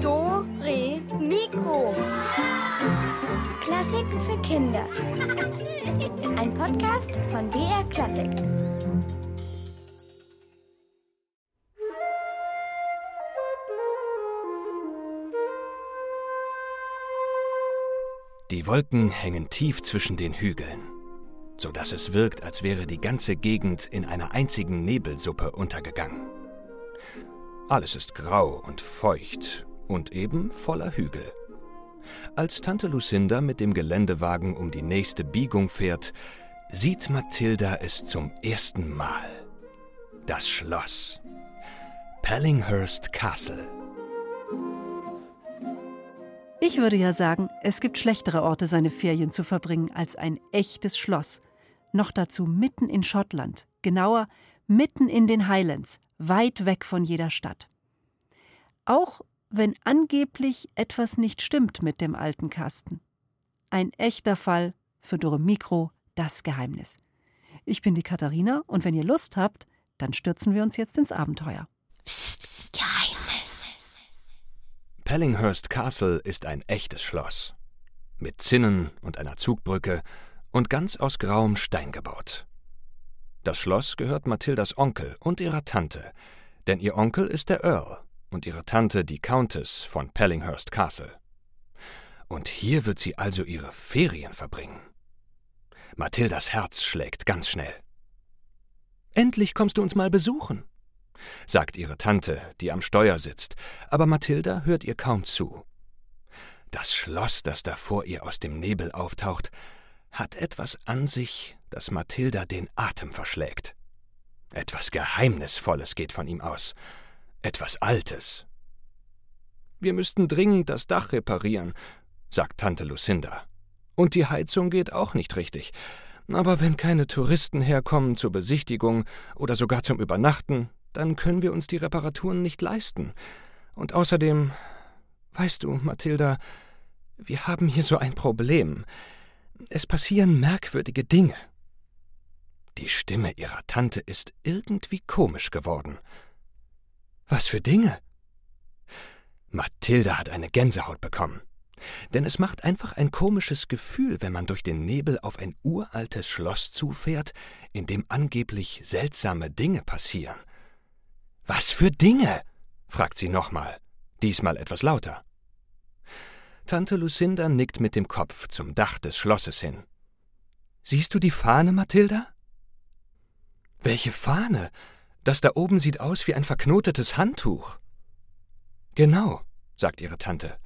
Do, Re, Mikro. Klassiken für Kinder. Ein Podcast von BR Klassik. Die Wolken hängen tief zwischen den Hügeln, so dass es wirkt, als wäre die ganze Gegend in einer einzigen Nebelsuppe untergegangen. Alles ist grau und feucht und eben voller Hügel. Als Tante Lucinda mit dem Geländewagen um die nächste Biegung fährt, sieht Mathilda es zum ersten Mal. Das Schloss. Pallinghurst Castle. Ich würde ja sagen, es gibt schlechtere Orte, seine Ferien zu verbringen, als ein echtes Schloss. Noch dazu mitten in Schottland, genauer mitten in den Highlands, weit weg von jeder Stadt. Auch wenn angeblich etwas nicht stimmt mit dem alten Kasten. Ein echter Fall für Dore Mikro, das Geheimnis. Ich bin die Katharina und wenn ihr Lust habt, dann stürzen wir uns jetzt ins Abenteuer. Psst, psst, Geheimnis. Pallinghurst Castle ist ein echtes Schloss. Mit Zinnen und einer Zugbrücke und ganz aus grauem Stein gebaut. Das Schloss gehört Mathildas Onkel und ihrer Tante, denn ihr Onkel ist der Earl und ihre Tante die Countess von Pallinghurst Castle. Und hier wird sie also ihre Ferien verbringen. Mathildas Herz schlägt ganz schnell. Endlich kommst du uns mal besuchen, sagt ihre Tante, die am Steuer sitzt, aber Mathilda hört ihr kaum zu. Das Schloss, das da vor ihr aus dem Nebel auftaucht, hat etwas an sich, das Mathilda den Atem verschlägt. Etwas Geheimnisvolles geht von ihm aus, etwas Altes. Wir müssten dringend das Dach reparieren, sagt Tante Lucinda. Und die Heizung geht auch nicht richtig. Aber wenn keine Touristen herkommen zur Besichtigung oder sogar zum Übernachten, dann können wir uns die Reparaturen nicht leisten. Und außerdem, weißt du, Mathilda, wir haben hier so ein Problem. Es passieren merkwürdige Dinge. Die Stimme ihrer Tante ist irgendwie komisch geworden. Was für Dinge? Mathilda hat eine Gänsehaut bekommen. Denn es macht einfach ein komisches Gefühl, wenn man durch den Nebel auf ein uraltes Schloss zufährt, in dem angeblich seltsame Dinge passieren. Was für Dinge? fragt sie nochmal, diesmal etwas lauter. Tante Lucinda nickt mit dem Kopf zum Dach des Schlosses hin. Siehst du die Fahne, Mathilda? Welche Fahne? Das da oben sieht aus wie ein verknotetes Handtuch. Genau, sagt ihre Tante.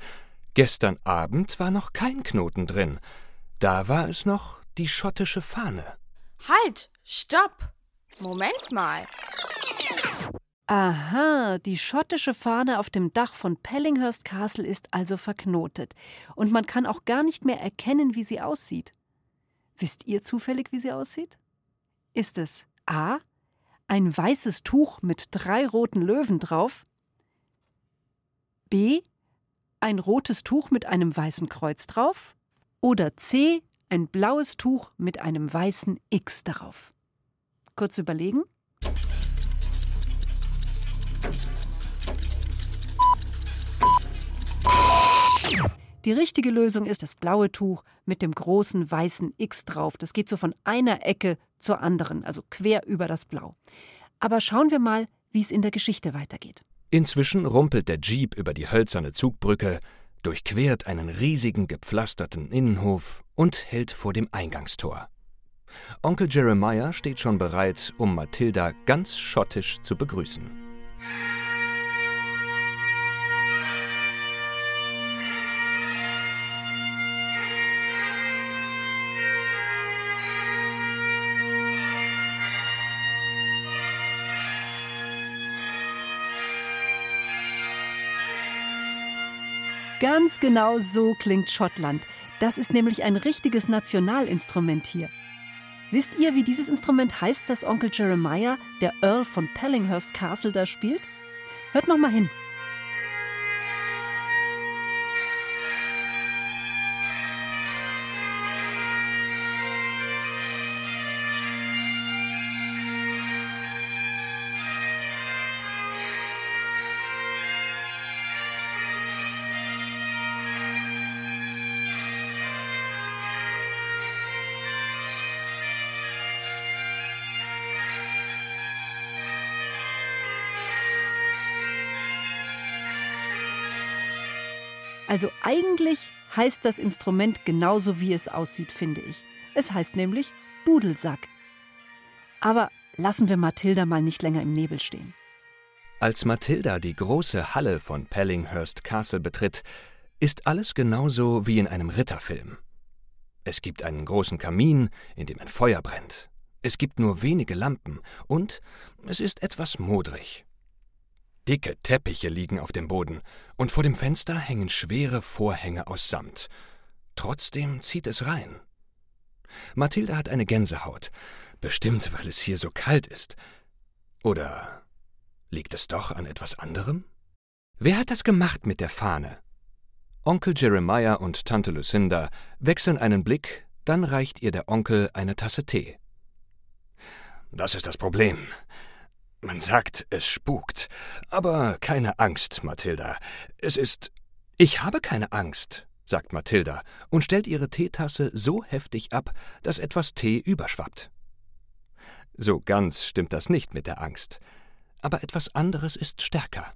Gestern Abend war noch kein Knoten drin. Da war es noch die schottische Fahne. Halt! Stopp! Moment mal. Aha, die schottische Fahne auf dem Dach von Pallinghurst Castle ist also verknotet. Und man kann auch gar nicht mehr erkennen, wie sie aussieht. Wisst ihr zufällig, wie sie aussieht? Ist es A. Ein weißes Tuch mit drei roten Löwen drauf? B. Ein rotes Tuch mit einem weißen Kreuz drauf? Oder C. Ein blaues Tuch mit einem weißen X darauf? Kurz überlegen. Die richtige Lösung ist das blaue Tuch mit dem großen weißen X drauf. Das geht so von einer Ecke zur anderen, also quer über das Blau. Aber schauen wir mal, wie es in der Geschichte weitergeht. Inzwischen rumpelt der Jeep über die hölzerne Zugbrücke, durchquert einen riesigen gepflasterten Innenhof und hält vor dem Eingangstor. Onkel Jeremiah steht schon bereit, um Mathilda ganz schottisch zu begrüßen. Ganz genau so klingt Schottland. Das ist nämlich ein richtiges Nationalinstrument hier. Wisst ihr, wie dieses Instrument heißt, das Onkel Jeremiah, der Earl von Pallinghurst Castle, da spielt? Hört noch mal hin. Also eigentlich heißt das Instrument genauso, wie es aussieht, finde ich. Es heißt nämlich Dudelsack. Aber lassen wir Mathilda mal nicht länger im Nebel stehen. Als Mathilda die große Halle von Pellinghurst Castle betritt, ist alles genauso wie in einem Ritterfilm. Es gibt einen großen Kamin, in dem ein Feuer brennt. Es gibt nur wenige Lampen und es ist etwas modrig. Dicke Teppiche liegen auf dem Boden und vor dem Fenster hängen schwere Vorhänge aus Samt. Trotzdem zieht es rein. Mathilda hat eine Gänsehaut, bestimmt weil es hier so kalt ist. Oder liegt es doch an etwas anderem? Wer hat das gemacht mit der Fahne? Onkel Jeremiah und Tante Lucinda wechseln einen Blick, dann reicht ihr der Onkel eine Tasse Tee. Das ist das Problem. Man sagt, es spukt. Aber keine Angst, Mathilda. Es ist. Ich habe keine Angst, sagt Mathilda und stellt ihre Teetasse so heftig ab, dass etwas Tee überschwappt. So ganz stimmt das nicht mit der Angst. Aber etwas anderes ist stärker.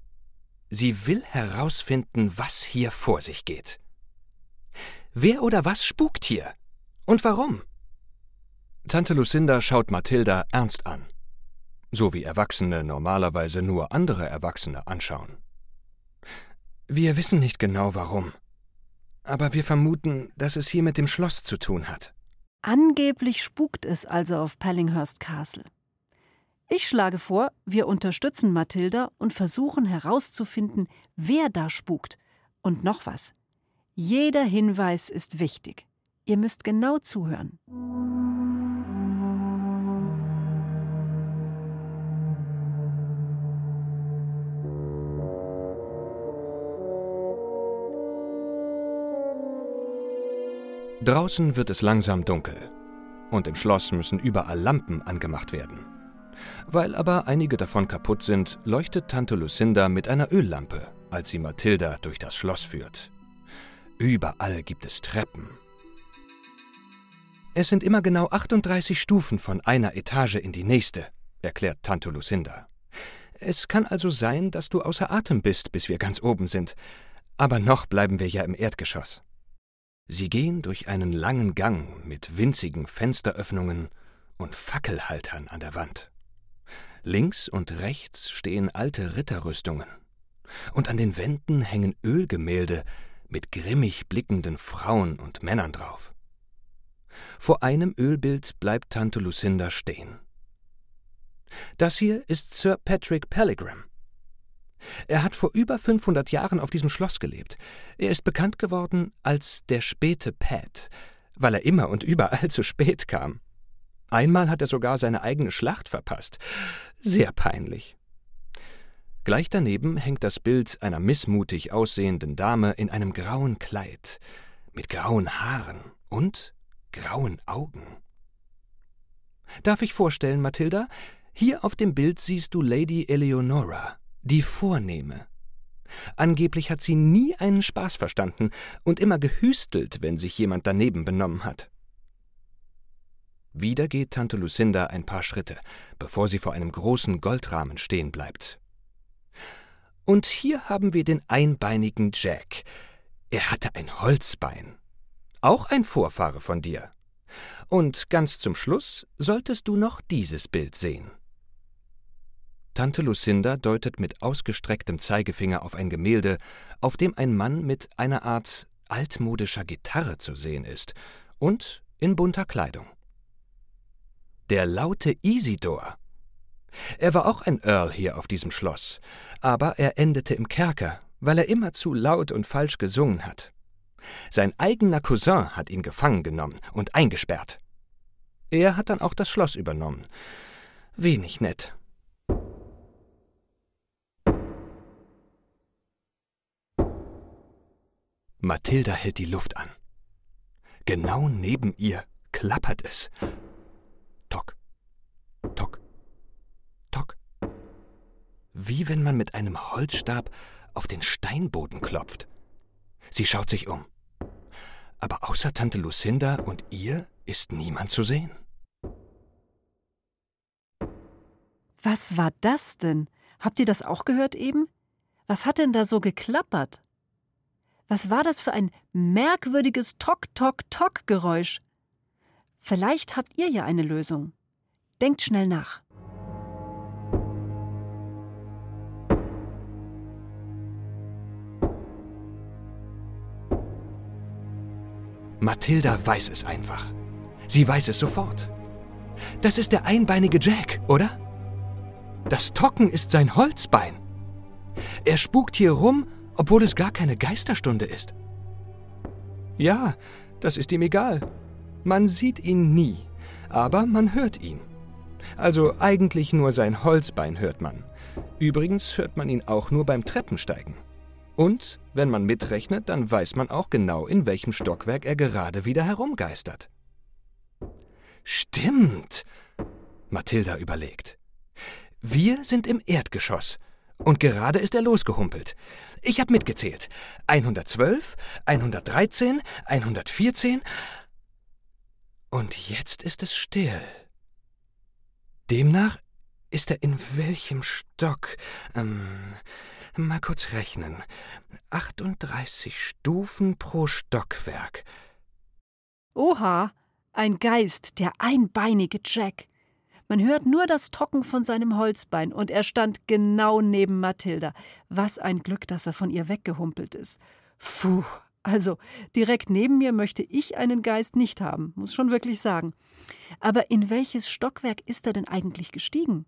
Sie will herausfinden, was hier vor sich geht. Wer oder was spukt hier? Und warum? Tante Lucinda schaut Mathilda ernst an, so wie Erwachsene normalerweise nur andere Erwachsene anschauen. Wir wissen nicht genau warum, aber wir vermuten, dass es hier mit dem Schloss zu tun hat. Angeblich spukt es also auf Pellinghurst Castle. Ich schlage vor, wir unterstützen Mathilda und versuchen herauszufinden, wer da spukt. Und noch was. Jeder Hinweis ist wichtig. Ihr müsst genau zuhören. Draußen wird es langsam dunkel. Und im Schloss müssen überall Lampen angemacht werden. Weil aber einige davon kaputt sind, leuchtet Tante Lucinda mit einer Öllampe, als sie Mathilda durch das Schloss führt. Überall gibt es Treppen. Es sind immer genau 38 Stufen von einer Etage in die nächste, erklärt Tante Lucinda. Es kann also sein, dass du außer Atem bist, bis wir ganz oben sind. Aber noch bleiben wir ja im Erdgeschoss. Sie gehen durch einen langen Gang mit winzigen Fensteröffnungen und Fackelhaltern an der Wand. Links und rechts stehen alte Ritterrüstungen, und an den Wänden hängen Ölgemälde mit grimmig blickenden Frauen und Männern drauf. Vor einem Ölbild bleibt Tante Lucinda stehen. Das hier ist Sir Patrick Pellegrim, er hat vor über 500 Jahren auf diesem Schloss gelebt. Er ist bekannt geworden als der späte Pat, weil er immer und überall zu spät kam. Einmal hat er sogar seine eigene Schlacht verpasst. Sehr peinlich. Gleich daneben hängt das Bild einer missmutig aussehenden Dame in einem grauen Kleid, mit grauen Haaren und grauen Augen. Darf ich vorstellen, Mathilda? Hier auf dem Bild siehst du Lady Eleonora, die Vornehme. Angeblich hat sie nie einen Spaß verstanden und immer gehüstelt, wenn sich jemand daneben benommen hat. Wieder geht Tante Lucinda ein paar Schritte, bevor sie vor einem großen Goldrahmen stehen bleibt. Und hier haben wir den einbeinigen Jack. Er hatte ein Holzbein. Auch ein Vorfahre von dir. Und ganz zum Schluss solltest du noch dieses Bild sehen. Tante Lucinda deutet mit ausgestrecktem Zeigefinger auf ein Gemälde, auf dem ein Mann mit einer Art altmodischer Gitarre zu sehen ist und in bunter Kleidung. Der laute Isidor. Er war auch ein Earl hier auf diesem Schloss, aber er endete im Kerker, weil er immer zu laut und falsch gesungen hat. Sein eigener Cousin hat ihn gefangen genommen und eingesperrt. Er hat dann auch das Schloss übernommen. Wenig nett. Mathilda hält die Luft an. Genau neben ihr klappert es. Tock, tock, tock. Wie wenn man mit einem Holzstab auf den Steinboden klopft. Sie schaut sich um. Aber außer Tante Lucinda und ihr ist niemand zu sehen. Was war das denn? Habt ihr das auch gehört eben? Was hat denn da so geklappert? Was war das für ein merkwürdiges Tok-Tok-Tok-Geräusch? Vielleicht habt ihr ja eine Lösung. Denkt schnell nach. Mathilda weiß es einfach. Sie weiß es sofort. Das ist der einbeinige Jack, oder? Das Tocken ist sein Holzbein. Er spukt hier rum, obwohl es gar keine Geisterstunde ist. Ja, das ist ihm egal. Man sieht ihn nie, aber man hört ihn. Also eigentlich nur sein Holzbein hört man. Übrigens hört man ihn auch nur beim Treppensteigen. Und wenn man mitrechnet, dann weiß man auch genau, in welchem Stockwerk er gerade wieder herumgeistert. Stimmt, Mathilda überlegt. Wir sind im Erdgeschoss. Und gerade ist er losgehumpelt. Ich habe mitgezählt. 112, 113, 114. Und jetzt ist es still. Demnach ist er in welchem Stock? Ähm, mal kurz rechnen. 38 Stufen pro Stockwerk. Oha, ein Geist, der einbeinige Jack. Man hört nur das Tocken von seinem Holzbein, und er stand genau neben Mathilda. Was ein Glück, dass er von ihr weggehumpelt ist. Puh, also direkt neben mir möchte ich einen Geist nicht haben, muss schon wirklich sagen. Aber in welches Stockwerk ist er denn eigentlich gestiegen?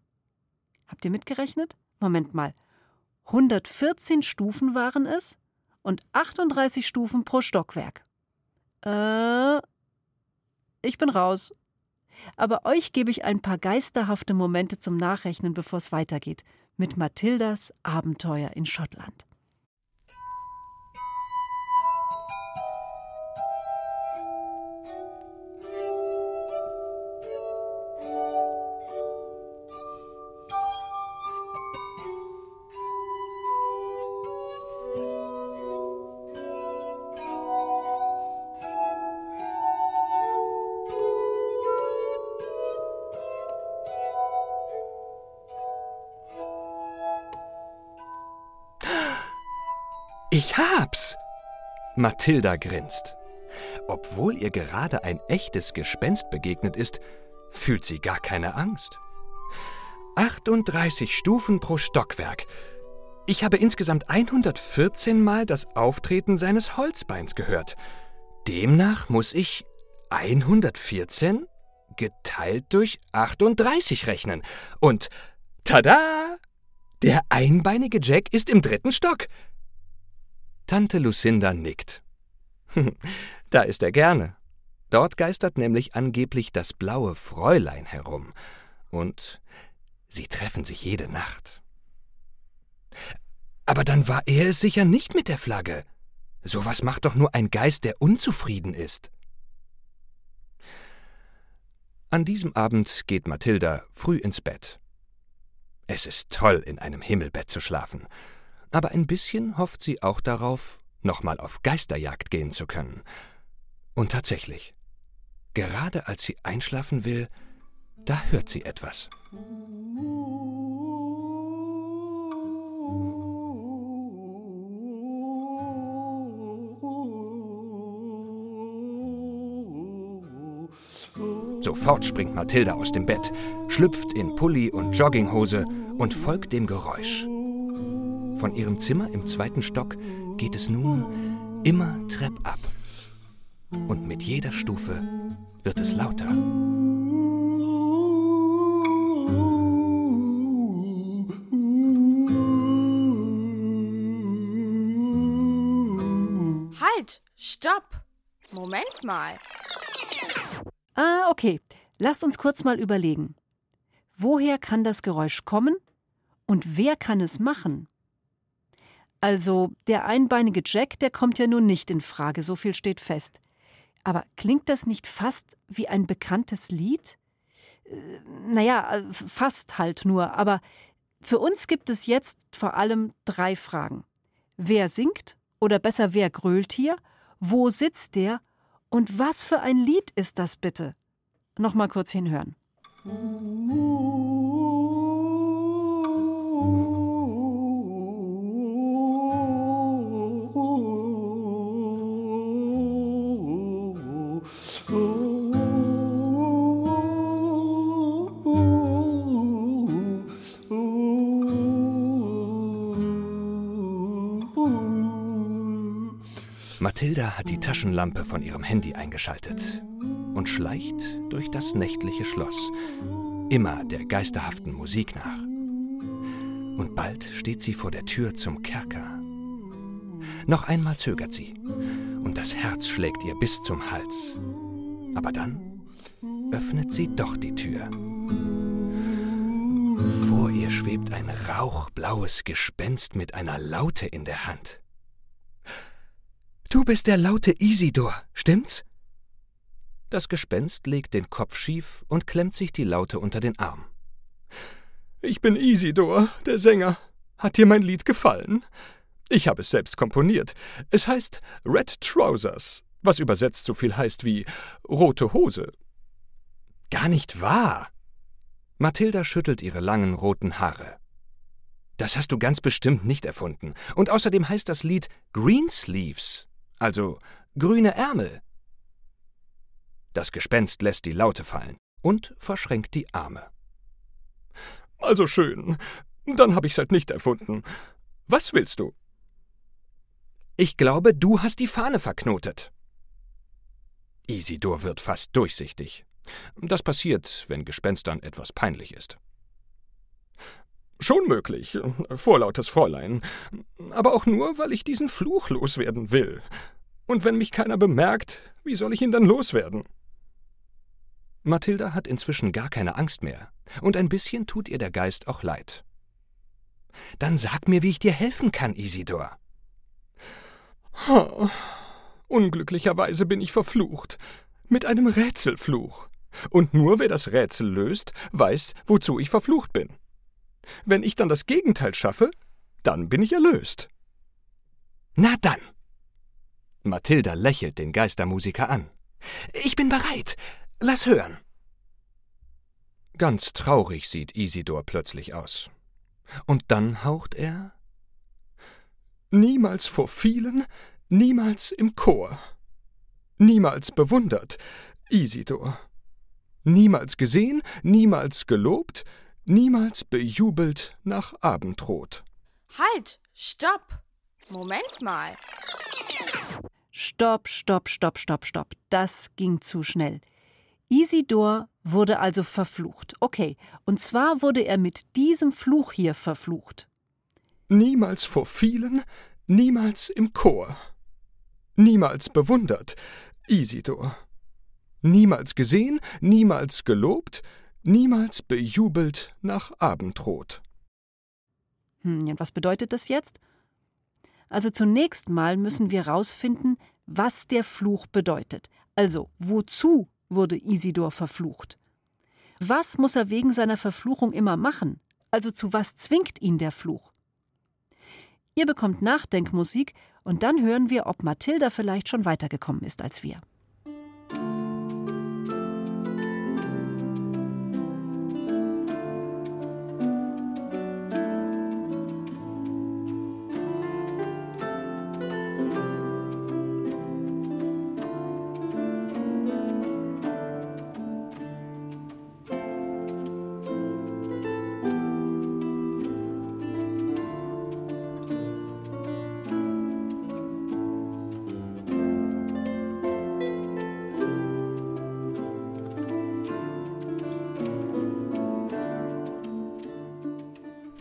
Habt ihr mitgerechnet? Moment mal. 114 Stufen waren es und 38 Stufen pro Stockwerk. Äh, ich bin raus. Aber euch gebe ich ein paar geisterhafte Momente zum Nachrechnen, bevor es weitergeht, mit Mathildas Abenteuer in Schottland. Ich hab's! Mathilda grinst. Obwohl ihr gerade ein echtes Gespenst begegnet ist, fühlt sie gar keine Angst. 38 Stufen pro Stockwerk. Ich habe insgesamt 114 Mal das Auftreten seines Holzbeins gehört. Demnach muss ich 114 geteilt durch 38 rechnen. Und tada! Der einbeinige Jack ist im dritten Stock. Tante Lucinda nickt. da ist er gerne. Dort geistert nämlich angeblich das blaue Fräulein herum. Und sie treffen sich jede Nacht. Aber dann war er es sicher nicht mit der Flagge. Sowas macht doch nur ein Geist, der unzufrieden ist. An diesem Abend geht Mathilda früh ins Bett. Es ist toll, in einem Himmelbett zu schlafen aber ein bisschen hofft sie auch darauf, nochmal auf Geisterjagd gehen zu können. Und tatsächlich, gerade als sie einschlafen will, da hört sie etwas. Sofort springt Mathilda aus dem Bett, schlüpft in Pulli und Jogginghose und folgt dem Geräusch. Von ihrem Zimmer im zweiten Stock geht es nun immer treppab. Und mit jeder Stufe wird es lauter. Halt! Stopp! Moment mal. Ah, okay. Lasst uns kurz mal überlegen. Woher kann das Geräusch kommen und wer kann es machen? Also, der einbeinige Jack, der kommt ja nun nicht in Frage, so viel steht fest. Aber klingt das nicht fast wie ein bekanntes Lied? Äh, naja, fast halt nur, aber für uns gibt es jetzt vor allem drei Fragen. Wer singt? Oder besser, wer grölt hier? Wo sitzt der? Und was für ein Lied ist das bitte? Nochmal kurz hinhören. Hat die Taschenlampe von ihrem Handy eingeschaltet und schleicht durch das nächtliche Schloss, immer der geisterhaften Musik nach. Und bald steht sie vor der Tür zum Kerker. Noch einmal zögert sie, und das Herz schlägt ihr bis zum Hals. Aber dann öffnet sie doch die Tür. Vor ihr schwebt ein rauchblaues Gespenst mit einer Laute in der Hand. Du bist der laute Isidor, stimmt's? Das Gespenst legt den Kopf schief und klemmt sich die Laute unter den Arm. Ich bin Isidor, der Sänger. Hat dir mein Lied gefallen? Ich habe es selbst komponiert. Es heißt Red Trousers, was übersetzt so viel heißt wie rote Hose. Gar nicht wahr. Mathilda schüttelt ihre langen roten Haare. Das hast du ganz bestimmt nicht erfunden. Und außerdem heißt das Lied Greensleeves also grüne Ärmel. Das Gespenst lässt die Laute fallen und verschränkt die Arme. Also schön. Dann hab ich's halt nicht erfunden. Was willst du? Ich glaube, du hast die Fahne verknotet. Isidor wird fast durchsichtig. Das passiert, wenn Gespenstern etwas peinlich ist. Schon möglich, vorlautes Fräulein. Aber auch nur, weil ich diesen Fluch loswerden will. Und wenn mich keiner bemerkt, wie soll ich ihn dann loswerden? Mathilda hat inzwischen gar keine Angst mehr, und ein bisschen tut ihr der Geist auch leid. Dann sag mir, wie ich dir helfen kann, Isidor. Oh, unglücklicherweise bin ich verflucht. Mit einem Rätselfluch. Und nur wer das Rätsel löst, weiß, wozu ich verflucht bin. Wenn ich dann das Gegenteil schaffe, dann bin ich erlöst. Na dann. Mathilda lächelt den Geistermusiker an. Ich bin bereit. Lass hören. Ganz traurig sieht Isidor plötzlich aus. Und dann haucht er Niemals vor vielen, niemals im Chor. Niemals bewundert, Isidor. Niemals gesehen, niemals gelobt, niemals bejubelt nach Abendrot. Halt, stopp. Moment mal. Stopp, stopp, stopp, stopp, stopp. Das ging zu schnell. Isidor wurde also verflucht. Okay, und zwar wurde er mit diesem Fluch hier verflucht. Niemals vor vielen, niemals im Chor. Niemals bewundert, Isidor. Niemals gesehen, niemals gelobt, niemals bejubelt nach Abendrot. Hm, was bedeutet das jetzt? Also zunächst mal müssen wir rausfinden, was der Fluch bedeutet. Also, wozu wurde Isidor verflucht? Was muss er wegen seiner Verfluchung immer machen? Also zu was zwingt ihn der Fluch? Ihr bekommt Nachdenkmusik und dann hören wir, ob Mathilda vielleicht schon weitergekommen ist als wir.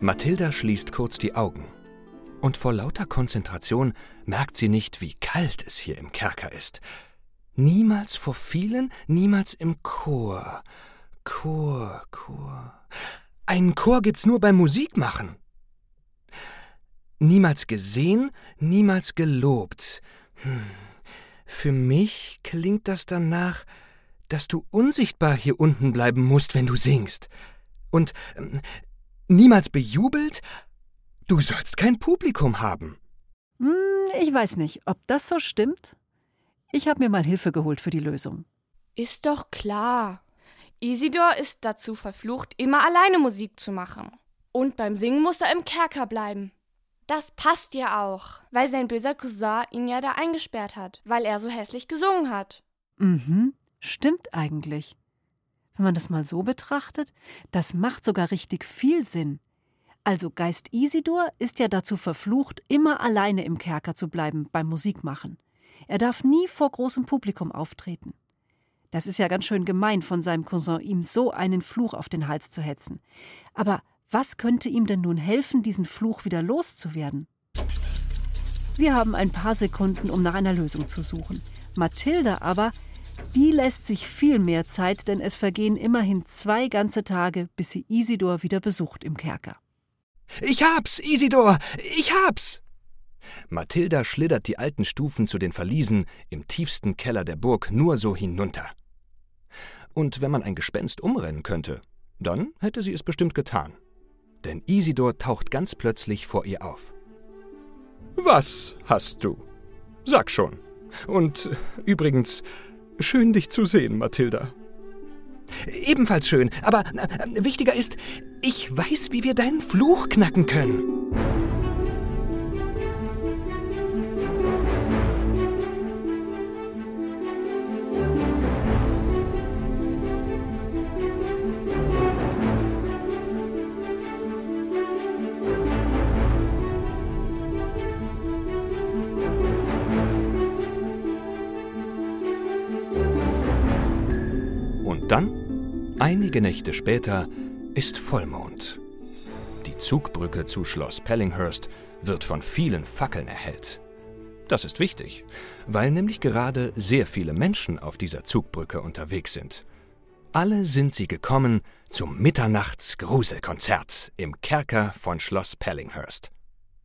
Mathilda schließt kurz die Augen. Und vor lauter Konzentration merkt sie nicht, wie kalt es hier im Kerker ist. Niemals vor vielen, niemals im Chor. Chor, Chor. Einen Chor gibt's nur beim Musikmachen. Niemals gesehen, niemals gelobt. Hm. Für mich klingt das danach, dass du unsichtbar hier unten bleiben musst, wenn du singst. Und ähm, Niemals bejubelt? Du sollst kein Publikum haben. Hm, ich weiß nicht, ob das so stimmt. Ich habe mir mal Hilfe geholt für die Lösung. Ist doch klar. Isidor ist dazu verflucht, immer alleine Musik zu machen. Und beim Singen muss er im Kerker bleiben. Das passt ja auch, weil sein böser Cousin ihn ja da eingesperrt hat, weil er so hässlich gesungen hat. Mhm, stimmt eigentlich. Wenn man das mal so betrachtet, das macht sogar richtig viel Sinn. Also Geist Isidor ist ja dazu verflucht, immer alleine im Kerker zu bleiben beim Musikmachen. Er darf nie vor großem Publikum auftreten. Das ist ja ganz schön gemein von seinem Cousin, ihm so einen Fluch auf den Hals zu hetzen. Aber was könnte ihm denn nun helfen, diesen Fluch wieder loszuwerden? Wir haben ein paar Sekunden, um nach einer Lösung zu suchen. Mathilda aber, die lässt sich viel mehr Zeit, denn es vergehen immerhin zwei ganze Tage, bis sie Isidor wieder besucht im Kerker. Ich hab's, Isidor, ich hab's! Mathilda schlittert die alten Stufen zu den Verliesen im tiefsten Keller der Burg nur so hinunter. Und wenn man ein Gespenst umrennen könnte, dann hätte sie es bestimmt getan. Denn Isidor taucht ganz plötzlich vor ihr auf. Was hast du? Sag schon. Und übrigens, schön dich zu sehen, Mathilda. Ebenfalls schön, aber äh, wichtiger ist, ich weiß, wie wir deinen Fluch knacken können. Dann, einige Nächte später, ist Vollmond. Die Zugbrücke zu Schloss Pellinghurst wird von vielen Fackeln erhellt. Das ist wichtig, weil nämlich gerade sehr viele Menschen auf dieser Zugbrücke unterwegs sind. Alle sind sie gekommen zum Mitternachtsgruselkonzert im Kerker von Schloss Pellinghurst.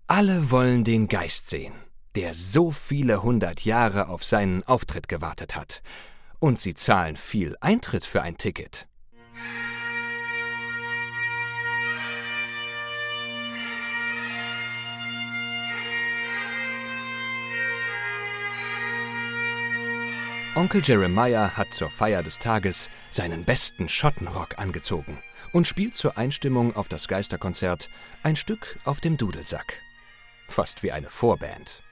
Alle wollen den Geist sehen, der so viele hundert Jahre auf seinen Auftritt gewartet hat. Und sie zahlen viel Eintritt für ein Ticket. Onkel Jeremiah hat zur Feier des Tages seinen besten Schottenrock angezogen und spielt zur Einstimmung auf das Geisterkonzert ein Stück auf dem Dudelsack. Fast wie eine Vorband.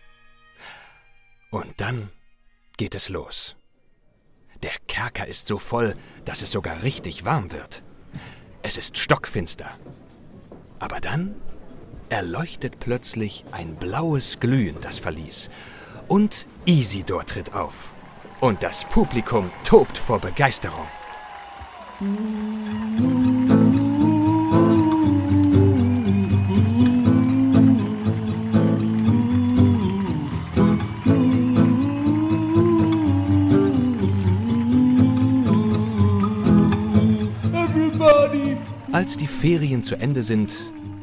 Und dann geht es los. Der Kerker ist so voll, dass es sogar richtig warm wird. Es ist stockfinster. Aber dann erleuchtet plötzlich ein blaues Glühen das Verlies und Isidor tritt auf. Und das Publikum tobt vor Begeisterung. Als die Ferien zu Ende sind,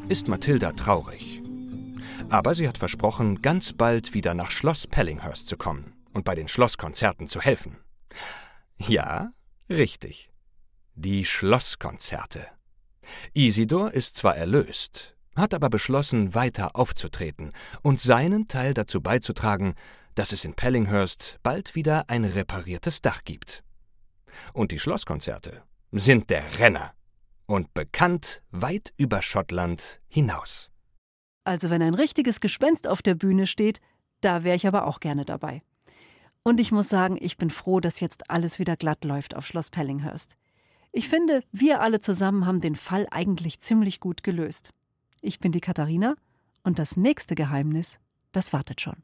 ist Mathilda traurig. Aber sie hat versprochen, ganz bald wieder nach Schloss Pellinghurst zu kommen und bei den Schlosskonzerten zu helfen. Ja, richtig. Die Schlosskonzerte. Isidor ist zwar erlöst, hat aber beschlossen, weiter aufzutreten und seinen Teil dazu beizutragen, dass es in Pellinghurst bald wieder ein repariertes Dach gibt. Und die Schlosskonzerte sind der Renner und bekannt weit über Schottland hinaus. Also wenn ein richtiges Gespenst auf der Bühne steht, da wäre ich aber auch gerne dabei. Und ich muss sagen, ich bin froh, dass jetzt alles wieder glatt läuft auf Schloss Pellinghurst. Ich finde, wir alle zusammen haben den Fall eigentlich ziemlich gut gelöst. Ich bin die Katharina und das nächste Geheimnis, das wartet schon.